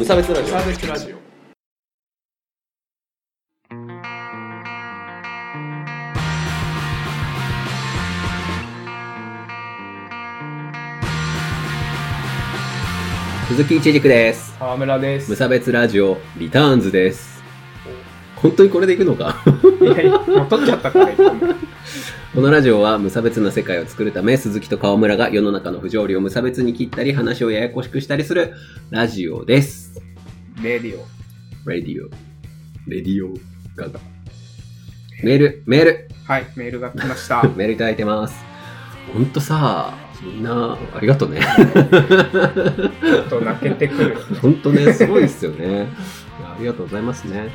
無差別ラジオ。サービスラジオ。鈴木一軸です。川村です。無差別ラジオリターンズです。本当にこれでいくのか？いやいやもう撮っちゃったから今このラジオは無差別な世界を作るため鈴木と川村が世の中の不条理を無差別に切ったり話をややこしくしたりするラジオです。 Radio。Radio。Radio。Ga Ga。メールメール。はいメールが来ました。メールいただいてます。ほんとさみんなありがとうね。ちょっと泣けてくる。ほんとねすごいですよね。いやありがとうございますね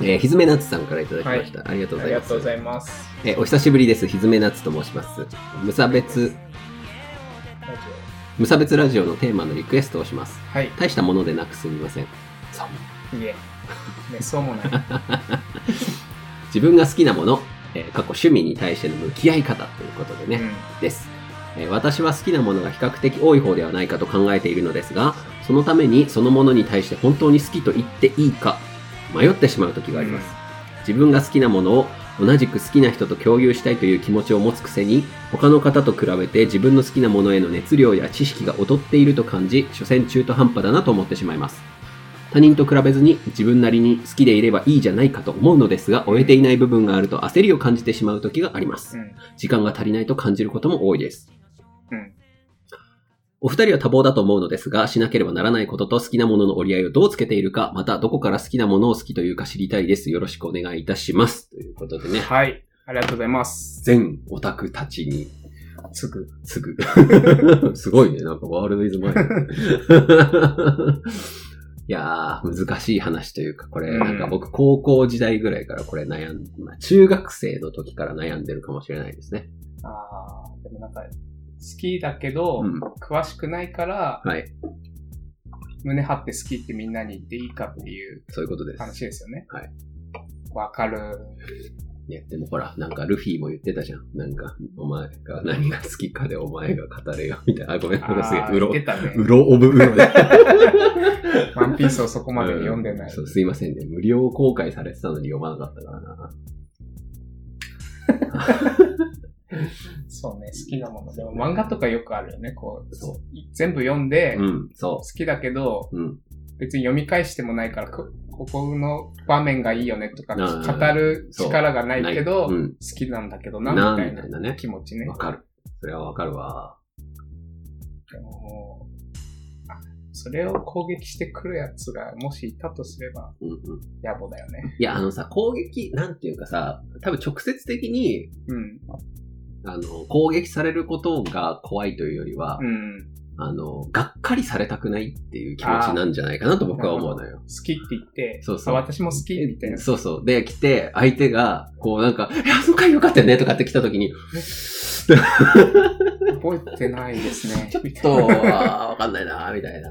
えー、ひずめなつさんからいただきました、ありがとうあございますりがとうございますえーお久しぶりです。ひずめなつと申します。無差別、無差別ラジオのテーマのリクエストをします。オはい大したものでなくすみません。そう。いえねそうもない 自分が好きなもの、えー過去趣味に対しての向き合い方ということでね、です。えー私は好きなものが比較的多い方ではないかと考えているのですが、そのためにそのものに対して本当に好きと言っていいか、迷ってしまう時があります。自分が好きなものを同じく好きな人と共有したいという気持ちを持つくせに、他の方と比べて自分の好きなものへの熱量や知識が劣っていると感じ、所詮中途半端だなと思ってしまいます。他人と比べずに自分なりに好きでいればいいじゃないかと思うのですが、終えていない部分があると焦りを感じてしまう時がありますう。ん時間が足りないと感じることも多いです。うんお二人は多忙だと思うのですが、しなければならないことと好きなものの折り合いをどうつけているか、またどこから好きなものを好きというか知りたいです。よろしくお願いいたします。ということでね、はいありがとうございます全オタクたちにすぐすぐ。すごいね、なんかワールドイズマイ いやー、難しい話というか、これ、うんなんか僕、高校時代ぐらいからこれ悩ん、まあ、中学生の時から悩んでるかもしれないですね。あーでもなんか好きだけど、うん詳しくないからはい、胸張って好きってみんなに言っていいかっていうそういうことです。話ですよねはいわかるいや、でもほら、なんかルフィも言ってたじゃん。なんか、お前が何が好きかでお前が語れよ、みたいな。あ、ごめん、これすげえあ、ーうろ言っ、てたねうろオブうろで。ワンピースをそこまで読んでない。うそう、すいませんね。無料公開されてたのに読まなかったからな。そうね、好きなもの。でも漫画とかよくあるよね。こう、そ全部読んで、うん、そ好きだけど、う。うん。別に読み返してもないから、こここの場面がいいよねとか、語る力がないけど、うん。好きなんだけどな、なみたいなみたいなね。気持ちねわ。かる。それはわかるわ。でもそれを攻撃してくるやつがもしいたとすれば、うんうん。野暮だよね。いや、あのさ、攻撃、なんていうかさ、多分直接的に、うん。あの、攻撃されることが怖いというよりは、うん。あの、がっかりされたくないっていう気持ちなんじゃないかなと僕は思うのよ。好きって言って、そうそうあ私も好きみたいな。そうそう。で、来て、相手が、こうなんか、いや、その回よかったよねとかって来た時に、覚えてないですね。ちょっと、わかんないな、みたいな。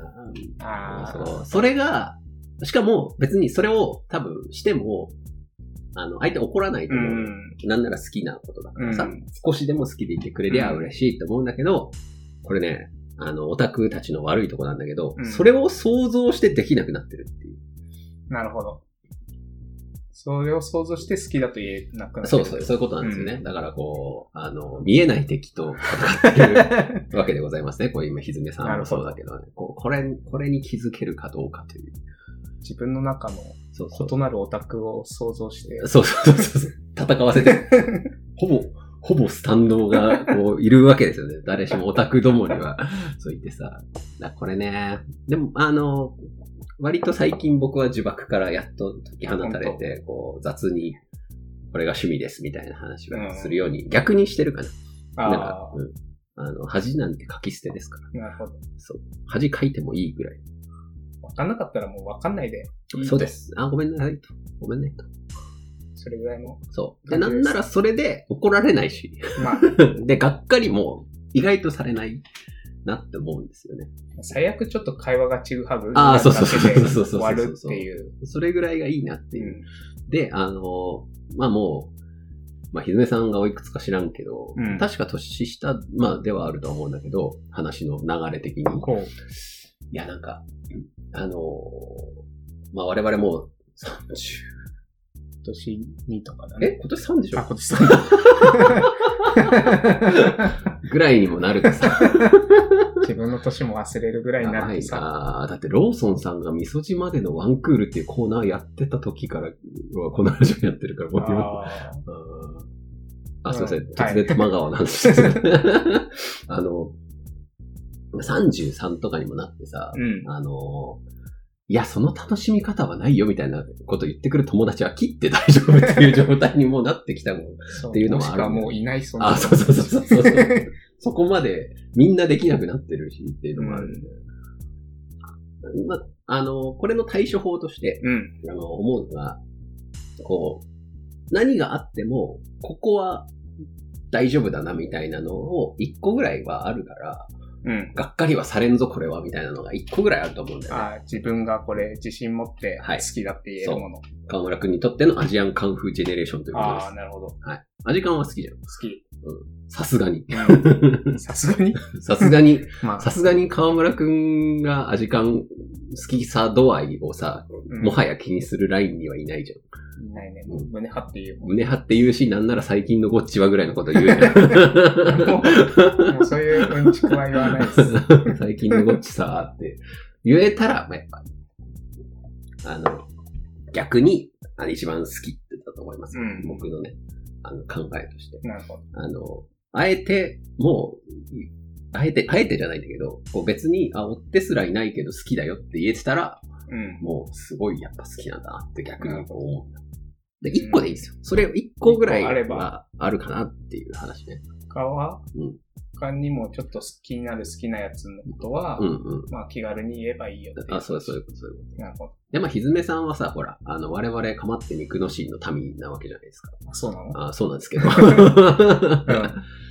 あそう。それが、しかも別にそれを多分しても、あの、相手怒らないとう思う。ん。なんなら好きなことだからさ、うん少しでも好きでいてくれりゃうん嬉しいと思うんだけど、これね、あの、オタクたちの悪いとこなんだけど、うんそれを想像してできなくなってるっていう。なるほど。それを想像して好きだと言えなくなるそうそう、そういうことなんですよね。うんだからこう、あの、見えない敵と戦ってるわけでございますね。こう今、ひずめさんもそうだけどね。こうこれ、これに気づけるかどうかという。自分の中のそうそう。異なるオタクを想像して。そうそうそうそう。戦わせて。ほぼ、ほぼスタンドが、こう、いるわけですよね。誰しもオタクどもには、そう言ってさ。だこれね。でも、あの、割と最近僕は呪縛からやっと解き放たれて、こう、雑に、これが趣味ですみたいな話はするように、逆にしてるかな。なんあか、うん。あの、恥なんて書き捨てですから。あ、なるほど。そう。恥書いてもいいぐらい。わかんなかったらもうわかんないでいいとそうで。す。あ、ごめんなさいと。ごめんねと。それぐらいの。そう。で、なんならそれで怒られないし。まあ、で、がっかりも意外とされないなって思うんですよね。最悪ちょっと会話がちぐはぐああそうそうそうそうそう終わるっていう。それぐらいがいいなっていう。うんで、あの、まあもう、まあ、ひずめさんがおいくつか知らんけど、うん確か年下、まあではあるとは思うんだけど、話の流れ的に。い。や、なんか、あのーまあ、我々もう30、今年2とかだえね。今年3でしょ？あ、今年3。ぐらいにもなるとさ。自分の年も忘れるぐらいになるとさ。なだってローソンさんが味噌汁までのワンクールっていうコーナーやってた時から、このラジオやってるから、もう今ああ、すいません。うん突然玉川なんですけど、あの、33とかにもなってさ、ーうん。あの、いや、その楽しみ方はないよみたいなこと言ってくる友達は切って大丈夫っていう状態にもうなってきたもん。そっていうのもあるもしくはもういないそあ、そうそうそうそうそう。そこまでみんなできなくなってるしっていうのもあるんで。まあの、これの対処法として、うん。あの、思うのが、こう、何があっても、ここは大丈夫だなみたいなのを一個ぐらいはあるから、うん。がっかりはされんぞこれはみたいなのが一個ぐらいあると思うんだよね。自分がこれ自信持ってはい好きだって言えるもの。川村くんにとってのアジアンカンフージェネレーションということでああ、なるほど。好す。はい。アジカンは好きじゃん。き。さすがに。うん さすがに？さすがに、まあ、さすがに川村くんがアジカン好きさ度合いをさ、うんもはや気にするラインにはいないじゃん。いないね。胸張って言うもん。胸張って言うし、なんなら最近のゴッチはぐらいのこと言う。もうもうそういううんちくは言わないです。最近のゴッチさーって言えたら、まあ、やっぱ、あの、逆に、あの一番好きってだと思います。うん僕のね、あの考えとして。なるほど。あの、あえて、もう、あえて、あえてじゃないんだけど、こう別に、あ、追ってすらいないけど好きだよって言えてたら、うん。もうすごいやっぱ好きなんだなって逆に思う。で、一個でいいですよ。それを一個ぐらい一個あればはあるかなっていう話ね。他は、うん他にもちょっと気になる好きなやつのことは、うんうん。まあ気軽に言えばいいよっていあ、そうそういうこと、そういうこと。なるほど。で、まあ、ひずめさんはさ、ほら、あの、我々、かまって肉のシーンの民なわけじゃないですか。あそうなの？あそうなんですけど。ん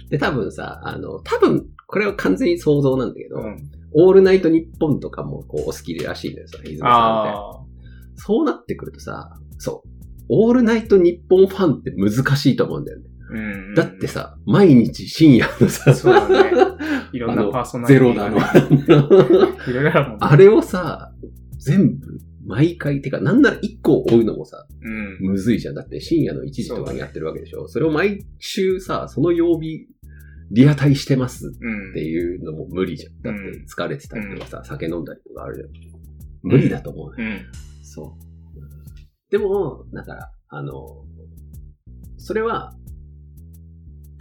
で、多分さ、あの、多分、これは完全に想像なんだけど、うん。オールナイトニッポンとかもこうお好きらしいんだよ、さ、ひずめさんって。そうなってくるとさ、そう。オールナイトニッポンファンって難しいと思うんだよね。うん。だってさ、毎日深夜のさ、そうだね。いろんなパーソナリゼティねの。いろいろあるもんね。あれをさ、全部、毎回、てか、なんなら一個追うのもさ、うん。むずいじゃん。だって深夜の1時とかにやってるわけでしょ。それを毎週さ、その曜日、リアタイしてますうん。っていうのも無理じゃん。だっうんて疲れてたりとかさ、酒飲んだりとかあるじゃん。無理だと思うね。うん。そう。でも、だから、あの、それは、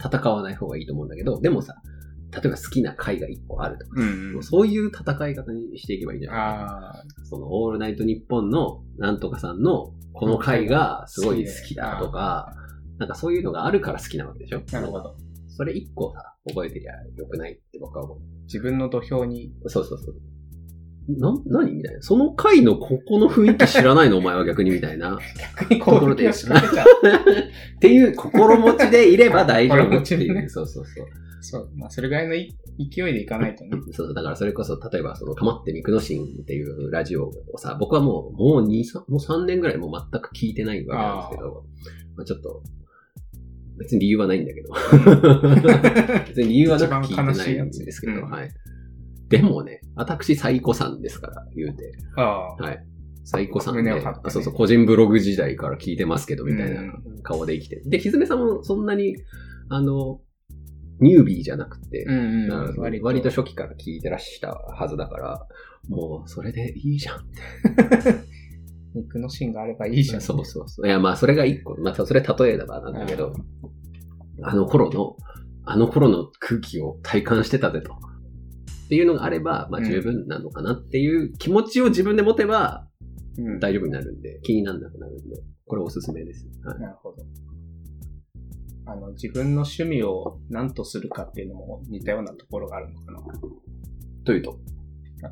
戦わない方がいいと思うんだけど、でもさ、例えば好きな回が一個あるとか、うん。そういう戦い方にしていけばいいんじゃない？ああ。その、オールナイトニッポンのなんとかさんのこの回がすごい好きだとか、なんかそういうのがあるから好きなわけでしょ？なるほ。ど。それ一個さ、覚えてりゃよくないって僕は思自分の土俵に。う。そうそうそう。な、何みたいな。その回のここの雰囲気知らないのお前は逆にみたいな。逆に攻撃を仕掛けちゃう。っていう心持ちでいれば大丈夫っていう。ねそうそうそう。そう。まあ、それぐらいのい勢いでいかないとね。そう。だからそれこそ、例えばその、かまってみくのしんっていうラジオをさ、僕はもう、もう2、3、もう3年ぐらいもう全く聞いてないわけなんですけど、まあちょっと、別に理由はないんだけど。別に理由はなく聞いてないんですけど、一番悲しいやつうんはい。でもね、私、サイコさんですから、言うて。ああ。はい。サイコさんで、ねあそうそう、個人ブログ時代から聞いてますけど、みたいなうん顔で生きてる。で、ひずめさんもそんなに、あの、ニュービーじゃなくて、うんうん。割と。割と初期から聞いてらしたはずだから、もうそれでいいじゃん。肉の芯があればいいじゃん。そうそうそう。いや、まあそれが一個。まあそれ例えればなんだけど、あの頃の、あの頃の空気を体感してたぜと。っていうのがあれば、まあ十分なのかなっていう気持ちを自分で持てばうん。大丈夫になるんで、気にならなくなるんで、これおすすめです。はい、なるほど。あの、自分の趣味を何とするかっていうのも似たようなところがあるのかな。というと？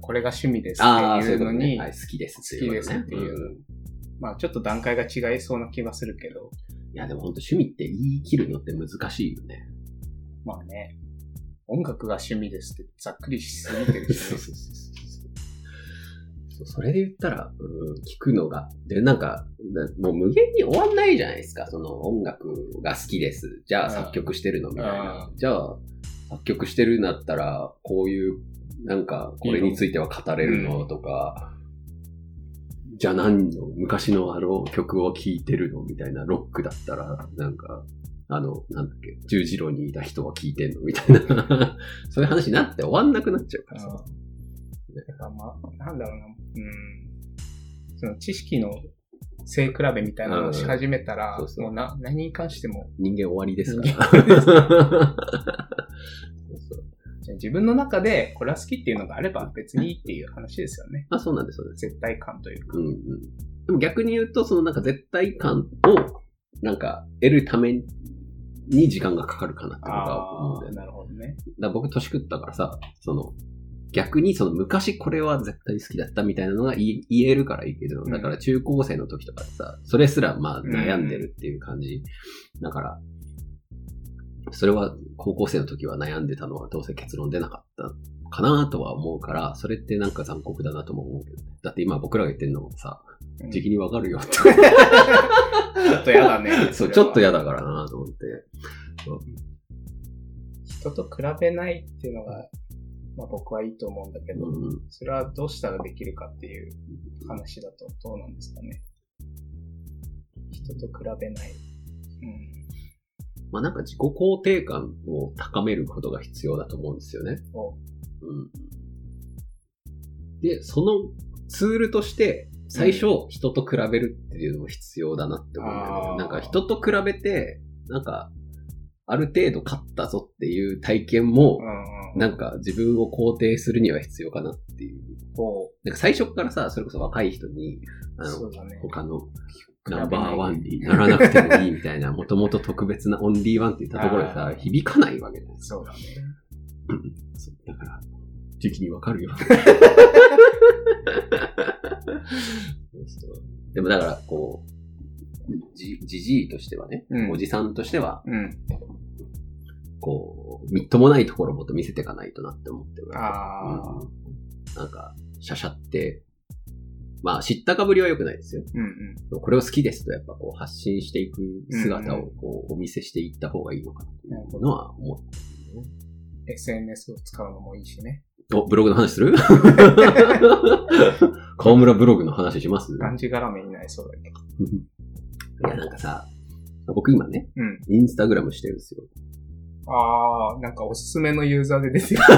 これが趣味ですっていうのに、はい、好きです好きですっていううんまあちょっと段階が違いそうな気がするけど、いや、でも本当趣味って言い切るのって難しいよね。まあね、音楽が趣味ですってざっくりしすぎてるし、そうそうそうそうそうそれで言ったら、うん、聞くのが。で、なんか、なもう無限に終わんないじゃないですか。その音楽が好きです。じゃあうん作曲してるのみたいなう。じゃあ作曲してるんだったら、こういう、なんか、これについては語れるの？とか、じゃあ何の昔のあの曲を聴いてるの？みたいな、ロックだったら、なんか、あの、なんだっけ、十字路にいた人は聴いてんのみたいな、そういう話になって終わんなくなっちゃうからさ。だからまあ、なんだろうな、うん。その知識の背比べみたいなのをし始めたら、うんそうそうもうな、何に関しても、人間終わりですか人ら。間そうそう自分の中でこれは好きっていうのがあれば別にいいっていう話ですよね。あ、そうなんです、そうです。絶対感というか。うんうん。でも逆に言うと、そのなんか絶対感を、なんか得るために時間がかかるかなって僕は思うんだよね。なるほどね。だ僕年食ったからさ、その、逆にその昔これは絶対好きだったみたいなのが言えるからいいけど、うんだから中高生の時とかさ、それすらまあ悩んでるっていう感じ。だから、それは高校生の時は悩んでたのはどうせ結論出なかったかなとは思うから、それってなんか残酷だなとも思うけどね。だって今僕らが言ってるのもさ、うん時期にわかるよって。ちょっとやだね。そう、ちょっと嫌だからなと思って。人と比べないっていうのが、まあ僕はいいと思うんだけど、うんそれはどうしたらできるかっていう話だとどうなんですかね。人と比べない。うん。まあなんか自己肯定感を高めることが必要だと思うんですよね。おうん。で、そのツールとして、最初、人と比べるっていうのも必要だなって思うんだよね。あーなんか人と比べて、なんか、ある程度勝ったぞっていう体験も。なんか自分を肯定するには必要かなっていう。こなんか最初からさ、それこそ若い人に、あう、のね。他のナンバーワンにならなくてもいいみたいな、もともと特別なオンリーワンって言ったところでさ響かないわけだよ。そうだね。そうだから、時期にわかるよ。でもだから、こう、じ、じじいとしてはね、うんおじさんとしては、うん。こう、みっともないところをもっと見せていかないとなって思ってるわけああ。うんなんか、シャシャって、まあ、知ったかぶりは良くないですよ。うんうん。これを好きですと、やっぱこう、発信していく姿うんをこう、お見せしていった方がいいのかなっていうのは思ってるね。SNS を使うのもいいしね。お、ブログの話する？河村ブログの話します？がんじがらめになりそうだけど。いや、なんかさ、僕今ね、うん。インスタグラムしてるんですよ。ああ、なんかおすすめのユーザーで出てる。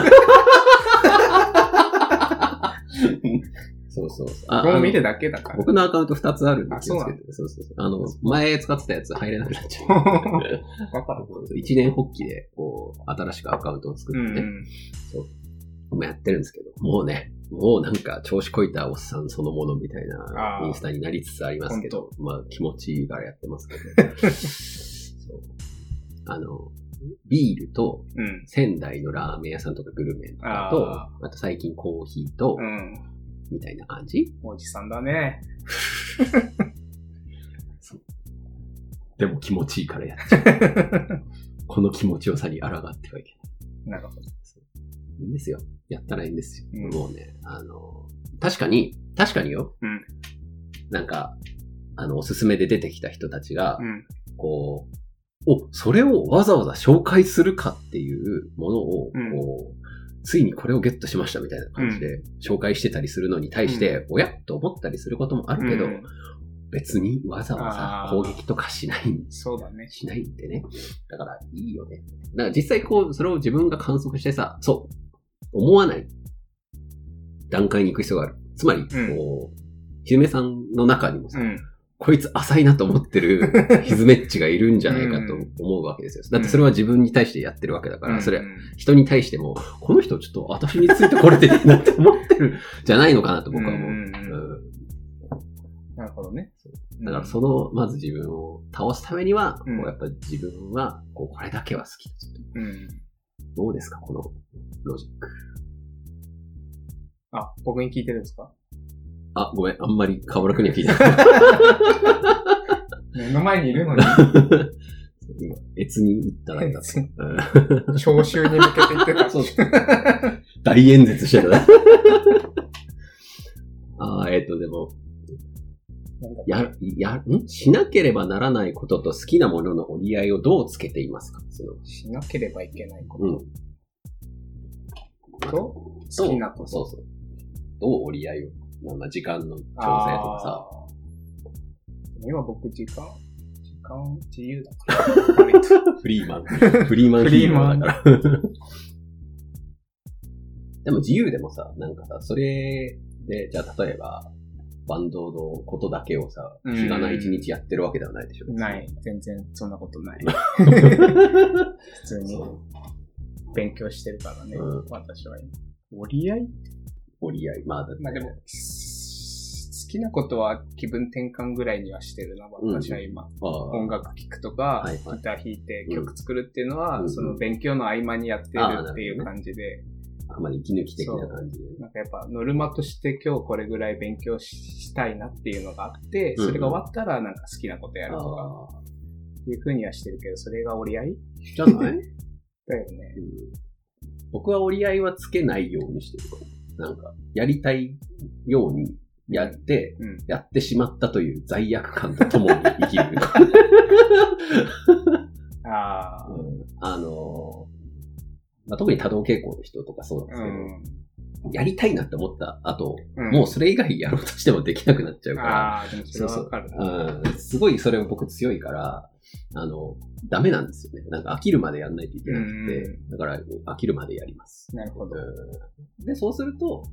そうそうそう。あ僕も見るだけだから。僕のアカウント2つあるんであ気をつけて。そうそうそう。あの、前使ってたやつ入れなくなっちゃう。わかる。一年発起で、こう、新しくアカウントを作ってね、うん。今やってるんですけど、もうね、もうなんか調子こいたおっさんそのものみたいなインスタになりつつありますけど、まあ気持ちいいからやってますけど。そうあの、ビールとうん。仙台のラーメン屋さんとかグルメとかと、ああと最近コーヒーと、うん。みたいな感じおじさんだね。でも気持ちいいからやっちゃう。この気持ちよさに抗ってはいけない。なるほど。いいんですよ。やったらいいんですよ。うんもうね、あの、確かに、確かによ。うんなんか、あの、おすすめで出てきた人たちが、うん。こう、お、それをわざわざ紹介するかっていうものを、うんこう、ついにこれをゲットしましたみたいな感じで紹介してたりするのに対して、おやと思ったりすることもあるけど、うん別にわざわざあー攻撃とかしないんそうだね。しないんでね。だから、いいよね。だから実際こう、それを自分が観測してさ、そう、思わない段階に行く必要がある。つまり、こう、ひずめさんの中にもさ、うん。こいつ浅いなと思ってる ひずめっちがいるんじゃないかと思うわけですよ。だってそれは自分に対してやってるわけだから、それうん人に対しても、この人ちょっと私についてこれていいなって思ってるじゃないのかなと僕は思う。なるほどね。だからその、まず自分を倒すためには、うんこうやっぱ自分は、こう、これだけは好きだ。うん。どうですかこのロジック。あ、僕に聞いてるんですか？あ、ごめん。あんまり河村くんには聞いてない。目の前にいるのに、今、越に行ったらだった。うん聴衆に向けて言ってた。そう大演説してたな。あーえっ、と、でも、や、や、ん？しなければならないことと好きなものの折り合いをどうつけていますか？その、しなければいけないこうん。とと、好きなこと。そうそう。どう折り合いを？まあまあ時間の調整とかさ。今僕時間、時間自由 だから。フリーマン。フリーマンヒーローだから。でも自由でもさ、なんかさ、それで、じゃあ例えば、バンドのことだけをさ、うん。日がない一日やってるわけではないでしょ。ない。全然そんなことない。普通に。勉強してるからね、うん。私は今。折り合い？折り合い。まあまあでも、好きなことは気分転換ぐらいにはしてるな、私は今。ああ。音楽聴くとか、はいはい。ギター弾いて曲作るっていうのは、うん。その勉強の合間にやってるっていう感じで、あまり息抜き的な感じで。なんかやっぱノルマとして今日これぐらい勉強ししたいなっていうのがあって、うんそれが終わったらなんか好きなことやるとかっていう風にはしてるけど、それが折り合いじゃない、だよね。うん僕は折り合いはつけないようにしてるかも。なんか、やりたいようにやって、うん。やってしまったという罪悪感とともに生きる。ああ。うんあのーまあ、特に多動傾向の人とかそうなんですうけど、ん。やりたいなって思った後、うんもうそれ以外やろうとしてもできなくなっちゃうから、ああ、でもそれはわかるな。うん、すごいそれは僕強いから、あの、ダメなんですよね。なんか飽きるまでやんないといけなくて、だから飽きるまでやります。なるほど。うんで、そうすると、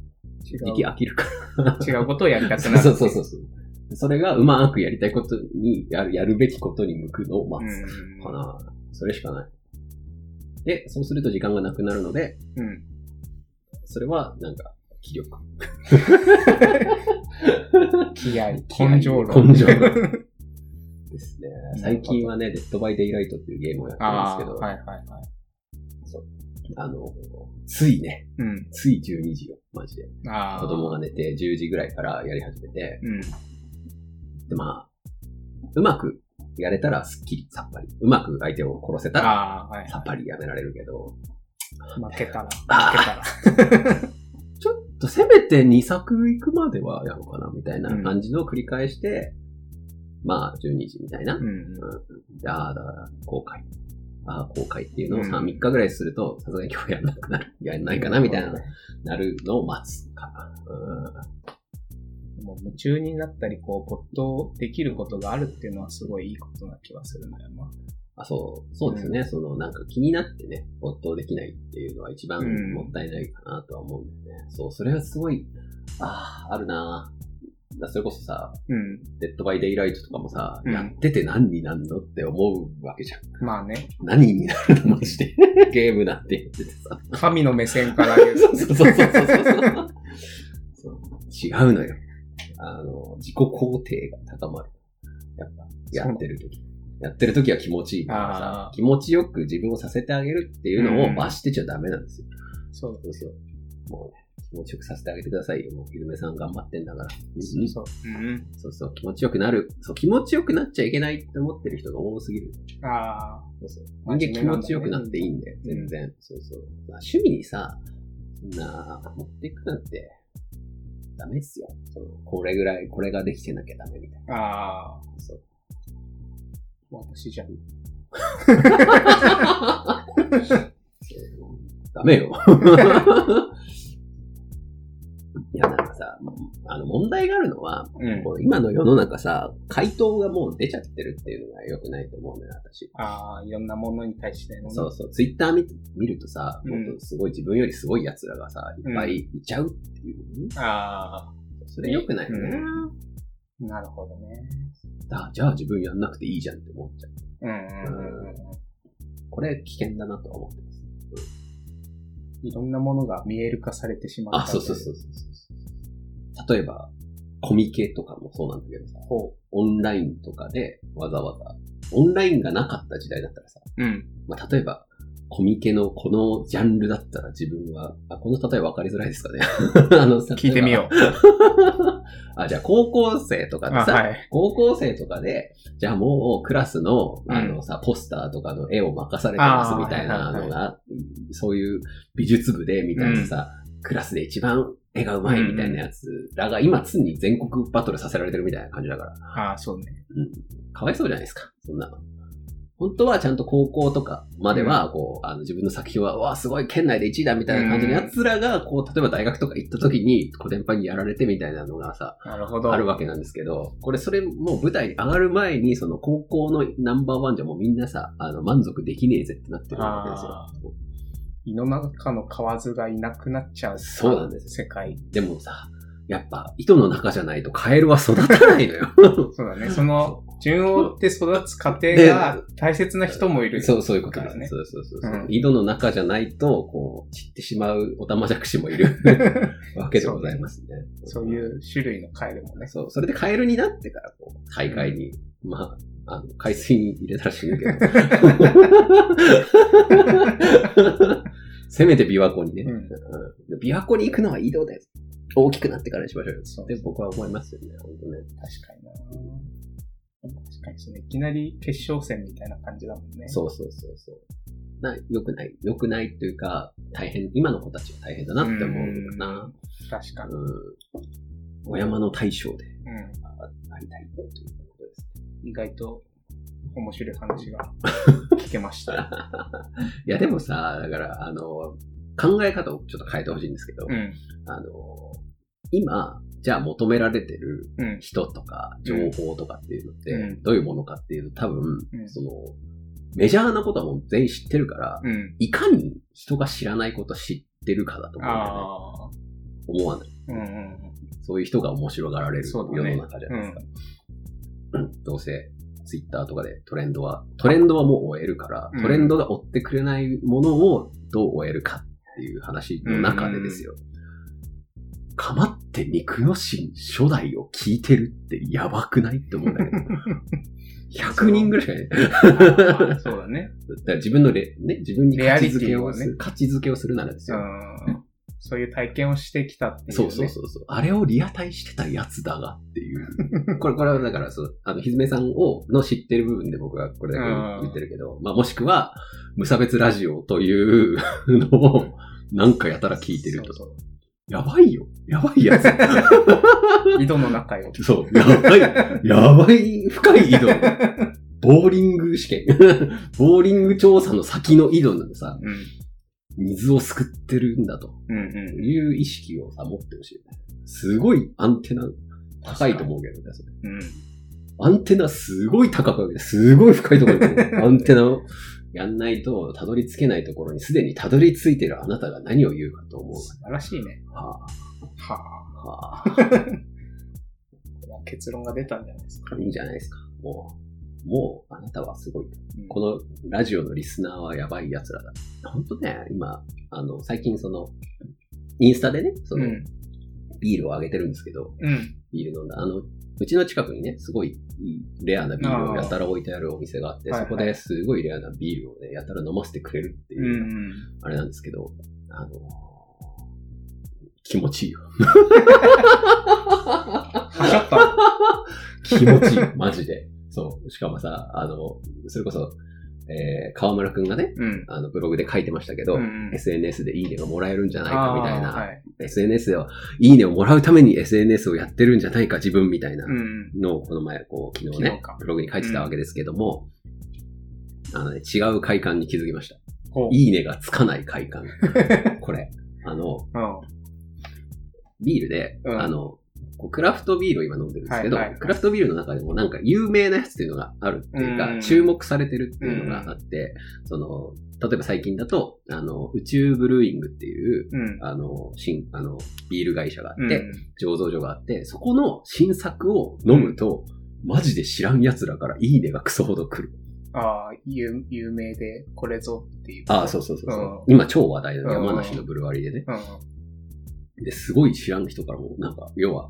違時。飽きるから。違うことをやりたくなる。そうそうそうそう。それがうまくやりたいことに、やる、やるべきことに向くのを待つうん。かな。それしかない。で、そうすると時間がなくなるので、うん。それは、なんか、気力。気合、根性論。根性論 ですね。最近はね、 Dead by Daylight っていうゲームをやってるんああ、ですけど、はいはいはい。あの、ついね、うん。つい12時よ、マジで。ああ。子供が寝て10時ぐらいからやり始めて、うん。で、まあ、うまくやれたらスッキリ、さっぱり。うまく相手を殺せたら。さっぱりやめられるけど、負けたら、負あけたら。ちょっとせめて2作行くまではやろうかな、みたいな感じのを繰り返して、まあ、12時みたいな。うん。うんああ、だから、後悔。ああ、後悔っていうのをさ、うん3日ぐらいすると、さすがに今日やんなくなる。やんないかな、みたいな、なるのを待つかな。うんもう夢中になったり、こう、没頭できることがあるっていうのはすごいいいことな気はするんだよな。あ、そう、そうですね。その、なんか気になってね、没頭できないっていうのは一番うんもったいないかなとは思うんだよね。そう、それはすごい、ああ、あるなだそれこそさ、うん。 Dead by Daylight とかもさ、うんやってて何になんのって思うわけじゃん。まあね、何になるのマジで。ゲームなんて言っててさ。神の目線から言うとそうそうそうそうそうそう。違うのよ。あの、自己肯定が高まる。やっぱ、やってる時。やってる時は気持ちいいからさ気持ちよく自分をさせてあげるっていうのうんを罰してちゃダメなんですよ。そうそうそう。もうね、気持ちよくさせてあげてくださいよ。もう、ひずめさん頑張ってんだから。そうそう。うん。そうそう、気持ちよくなる。そう、気持ちよくなっちゃいけないって思ってる人が多すぎる。ああ。そうそう。人間気持ちよくなっていいんだよ、全然。そうそう。まあ、趣味にさ、そんな、持っていくなんて、ダメっすよ。その、これぐらい、これができてなきゃダメみたいああ。な。そう。私じゃん。ダメよ。あの、問題があるのは、うん。こう今の世の中さ、回答がもう出ちゃってるっていうのが良くないと思うのよ、私。ああ、いろんなものに対してのね。そうそう、ツイッター見見るとさ、うんもっとすごい自分よりすごい奴らがさ、いっぱいいちゃうっていう。ああ。それ良くないよね。なるほどね。あじゃあ自分やんなくていいじゃんって思っちゃう。うんうんうんうん。これ危険だなとは思ってます。いろんなものが見える化されてしまった。あ、そうそうそうそう。例えば、コミケとかもそうなんだけどさ、ほオンラインとかでわざわざ、オンラインがなかった時代だったらさ、う。うん。まあ、例えば、コミケのこのジャンルだったら自分は、あ、この例え分かりづらいですかね あの、聞いてみよう。あ、じゃあ高校生とかであ、さ、はい。高校生とかで、じゃあもうクラスの、うんあのさ、ポスターとかの絵を任されてますみたいなのが、そういう美術部でみたいなさ、クラスで一番絵が上手いみたいなやつらが今常に全国バトルさせられてるみたいな感じだから、ああ、そうね。うん。かわいそうじゃないですか、そんなの。本当はちゃんと高校とかまでは、こう、あの、自分の作品は、わあ、すごい、県内で1位だみたいな感じの奴らが、こう、例えば大学とか行った時に、コテンパンにやられてみたいなのがさ、なるほど。あるわけなんですけど、これそれもう舞台に上がる前に、その高校のナンバーワンじゃもうみんなさ、あの、満足できねえぜってなってるわけですあよ。胃の中の蛙がいなくなっちゃう。そうなんです世界。でもさ、やっぱ、糸の中じゃないとカエルは育たないのよ。そうだね。その、順を追って育つ過程が大切な人もいる。そう、そういうことですねそうそうそうそう、うん井戸の中じゃないと、こう、散ってしまうオタマジャクシもいる わけでございますね。そういう種類のカエルもね。そう、それでカエルになってから、こう、大会に、まあ、あの、海水に入れたらしいんだけど。せめて琵琶湖にね。うんうん琵琶湖に行くのは井戸です。大きくなってからにしましょうよ。そうって僕は思いますよね、本当ね。確かにな確かにそのいきなり決勝戦みたいな感じだもんね。そうそうそうそう。な、良くない。良くないというか、大変、今の子たちは大変だなって思うかな。確かに。うん。お山の大将でうん。あありたいということですね。意外と面白い話が聞けました。いや、でもさ、だから、あの、考え方をちょっと変えてほしいんですけど、うん。あの、今、じゃあ求められてるうん。人とか情報とかっていうのってうんどういうものかっていうと多分、うんその、メジャーなことはもう全員知ってるから、うん。いかに人が知らないこと知ってるかだと思うね。思わない。うんうんそういう人が面白がられる世の中じゃないですか。うんどうせ、ツイッターとかでトレンドは、トレンドはもう終えるから、うんトレンドが追ってくれないものをどう終えるかっていう話の中でですよ。かまって肉の神初代を聞いてるってやばくないって思うんだけど。100人ぐらいしかいない。まあそうだね。だから自分のレ、ね、自分に価値づけをね価値づけをするならですうよ。ん。そういう体験をしてきたっていう、ね。そうそうそうそう。あれをリアタイしてたやつだがっていう。これ、これはだから、そう、あの、ひずめさんを、の知ってる部分で僕はこれだけ言ってるけど、まあもしくは、無差別ラジオというのを、なんかやたら聞いてると。そうやばいよ。やばいやつ。そ う井戸の中よ。そう。やばい。やばい、深い井戸。ボーリング試験。ボーリング調査の先の井戸のさ、うん。水をすくってるんだと。いう意識をさ、持ってほしい。すごいアンテナ高いと思うけどね、それ。うん。アンテナすごい高くすごい深いところに アンテナをやんないと、たどり着けないところにすでにたどり着いてるあなたが何を言うかと思う。素晴らしいね。ははあ。あ、はあ、は結論が出たんじゃないですか。いいんじゃないですか。もう、もうあなたはすごい。うんこのラジオのリスナーはやばい奴らだ。本当ね、今、あの、最近その、インスタでね、その、うん。ビールをあげてるんですけど、うん。ビール飲んだ。あの、うちの近くにね、すごいいいレアなビールをやたら置いてあるお店があって、そこですごいレアなビールをね、やたら飲ませてくれるってういう、ん。あれなんですけど、あのー気持ちいいよ。はしょった。気持ちいい。マジで。そう。しかもさ、あの、それこそ、えー、河村くんがね、うん。あの、ブログで書いてましたけど、うん SNS でいいねがもらえるんじゃないかみたいな、はい。SNS ではいいねをもらうために SNS をやってるんじゃないか自分みたいなうん。のをこの前、こう、昨日ねブログに書いてたわけですけども、あのね、違う快感に気づきました。いいねがつかない快感。これ。あの、うん。ビールで、うんあの、こうクラフトビールを今飲んでるんですけど、はいはいはいクラフトビールの中でもなんか有名なやつっていうのがあるっていうか、うん注目されてるっていうのがあって、その、例えば最近だと、あの、宇宙ブルーイングっていう、うん。あの、新、あの、ビール会社があうんって、醸造所があって、そこの新作を飲むと、マジで知らん奴らからいいねがクソほど来る。ああ、有有名で、これぞっていう。ああ、そうそうそうそう、うん今超話題のうん山梨のブルワリーでね。うん。で、すごい知らん人からも、なんか、要は、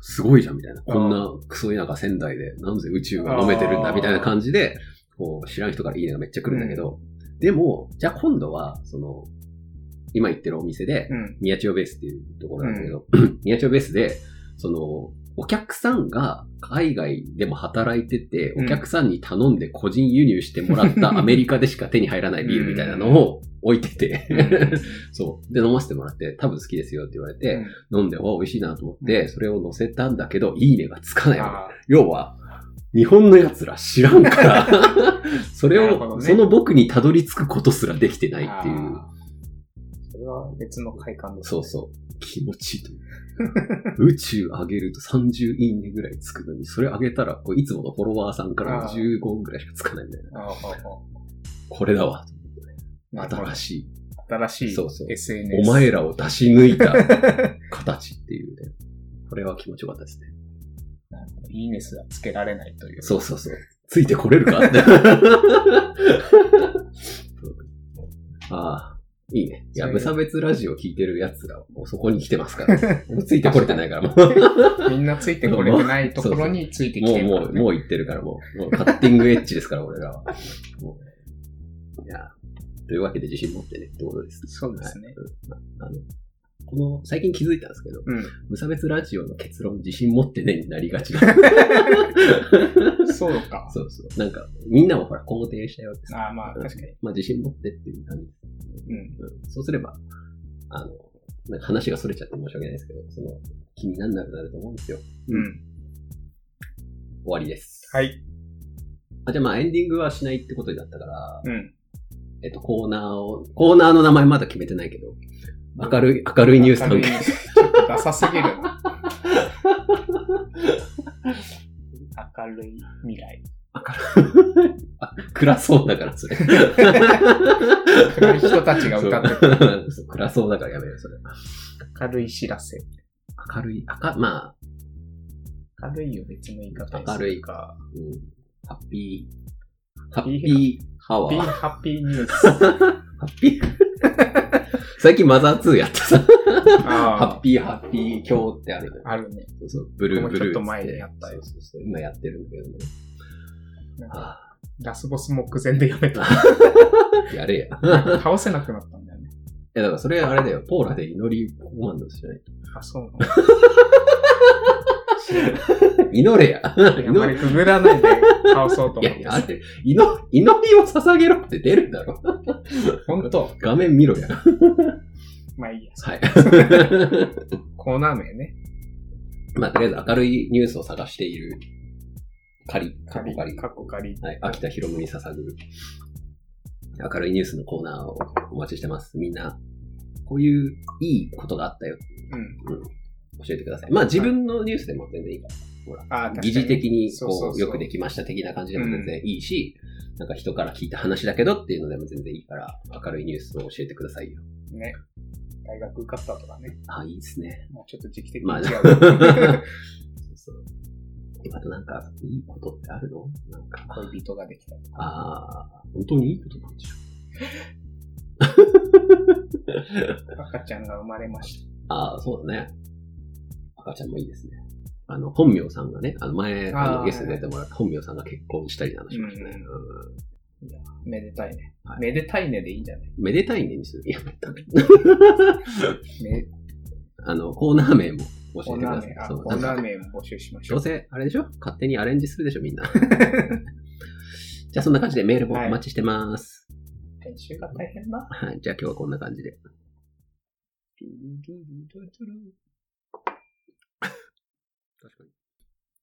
すごいじゃんみたいな。こんなクソ田舎仙台で、なんで宇宙が飲めてるんだみたいな感じで、こう、知らん人からいいねがめっちゃ来るんだけど、でも、じゃあ今度は、その、今行ってるお店で、うん。宮千代ベースっていうところなんだけど、宮千代ベースで、その、お客さんが海外でも働いてて、うんお客さんに頼んで個人輸入してもらったアメリカでしか手に入らないビールみたいなのを置いてて、そう。で、飲ませてもらって、多分好きですよって言われて、飲んで、お美味しいなと思って、それを乗せたんだけど、いいねがつかないわけ。あ要は、日本の奴ら知らんから、それを、その僕にたどり着くことすらできてないっていう。それは別の快感です、そうそう。気持ちいいと思う。宇宙上げると30いいねぐらいつくのに、それ上げたら、こういつものフォロワーさんからあー15ぐらいしかつかないみたいな。ああああこれだわ。新しい。新しいそうそう SNS。お前らを出し抜いた 形っていうね。これは気持ちよかったですね。なるほどいいねすらつけられないという。そうそうそう。ついてこれるかって。ああ、いいね。いや、無差別ラジオ聞いてる奴ら、もうそこに来てますから。もうついてこれてないから、もう。みんなついてこれてないところについてきてるもう、もう、もう言ってるから、もう、もうカッティングエッジですから、俺らは。もういや、というわけで自信持ってね、ってことです。そうですねはいあの、この、最近気づいたんですけど、うん。無差別ラジオの結論、自信持ってねになりがちな。そうか。そうそう。なんか、みんなもほら、肯定したよってさ。ああ、まあ確かに。まあ、自信持ってっていう感じ。うん。うん。そうすれば、あの、なんか話が逸れちゃって申し訳ないですけど、その、気にならなくなると思うんですよ。うん。終わりです。はい。あ、じゃあまあエンディングはしないってことだったから、うん。えっと、コーナーを、コーナーの名前まだ決めてないけど、明るい、明るいニュース明るい関係。ちょっとダサすぎるな。明るい未来。あ暗そうだから、それ。暗い人たちが歌ってそうそう暗そうだからやめよう、それ。明るい知らせ。明るい、明、ま明るいよ、別の言い方明るいるか。あ、うん、ハッピー、ハッピーハワハッピー、ー。ハッピーニュース。ハッピー最近マザー2やってさ、ハッあピーハッピー今日ってあるあ、あるね。そうそう、ブルーブルーちょっと前にやったよそうそう今やってるんだけどね。ラスボス目前でやめた。あ やれや。倒せなくなったんだよね。いや、だからそれあれだよ、ポーラで祈りコマンドしないと。あ、そうなの 祈れや。あんまりくぐらないで倒そうと思っていやあれ、祈祈りを捧げろって出るだろ。本当画面見ろや。まあいいや。はい。コーナー名ね。まあ、とりあえず明るいニュースを探している、仮、過去仮。過去仮。はい、秋田博夢に捧ぐ、明るいニュースのコーナーをお待ちしてます。みんな、こういういいことがあったよ。うん。教えてください。まあ自分のニュースでも全然いいから。ほら、あ疑似的にこう、よくできました的な感じでも全然いいし、なんか人から聞いた話だけどっていうのでも全然いいから、明るいニュースを教えてくださいよ。ね。大学受かったとかね。あ、いいですね。もうちょっと時期的にまあ、違う。そうそう。あとなんか、いいことってあるの？なんか、恋人ができたとか。ああ、本当にいいことなんでしょ 赤ちゃんが生まれました。ああ、そうだね。赤ちゃんもいいですね。あの、本名さんがね、あの前、あのゲストで出てもらった本名さんが結婚したりなんかしましたね。めでたいね。はいめでたいねでいいんじゃない？めでたいねにする。いや。めあの、コーナー名も教コーえてください。ナー名、あ、そうコーナなんかー名も募集しましょう。どうせ、あれでしょ？勝手にアレンジするでしょ、みんな。じゃあ、そんな感じでメールもお待ちしてます。編集が大変だ。はい。じゃあ、今日はこんな感じで。確かに。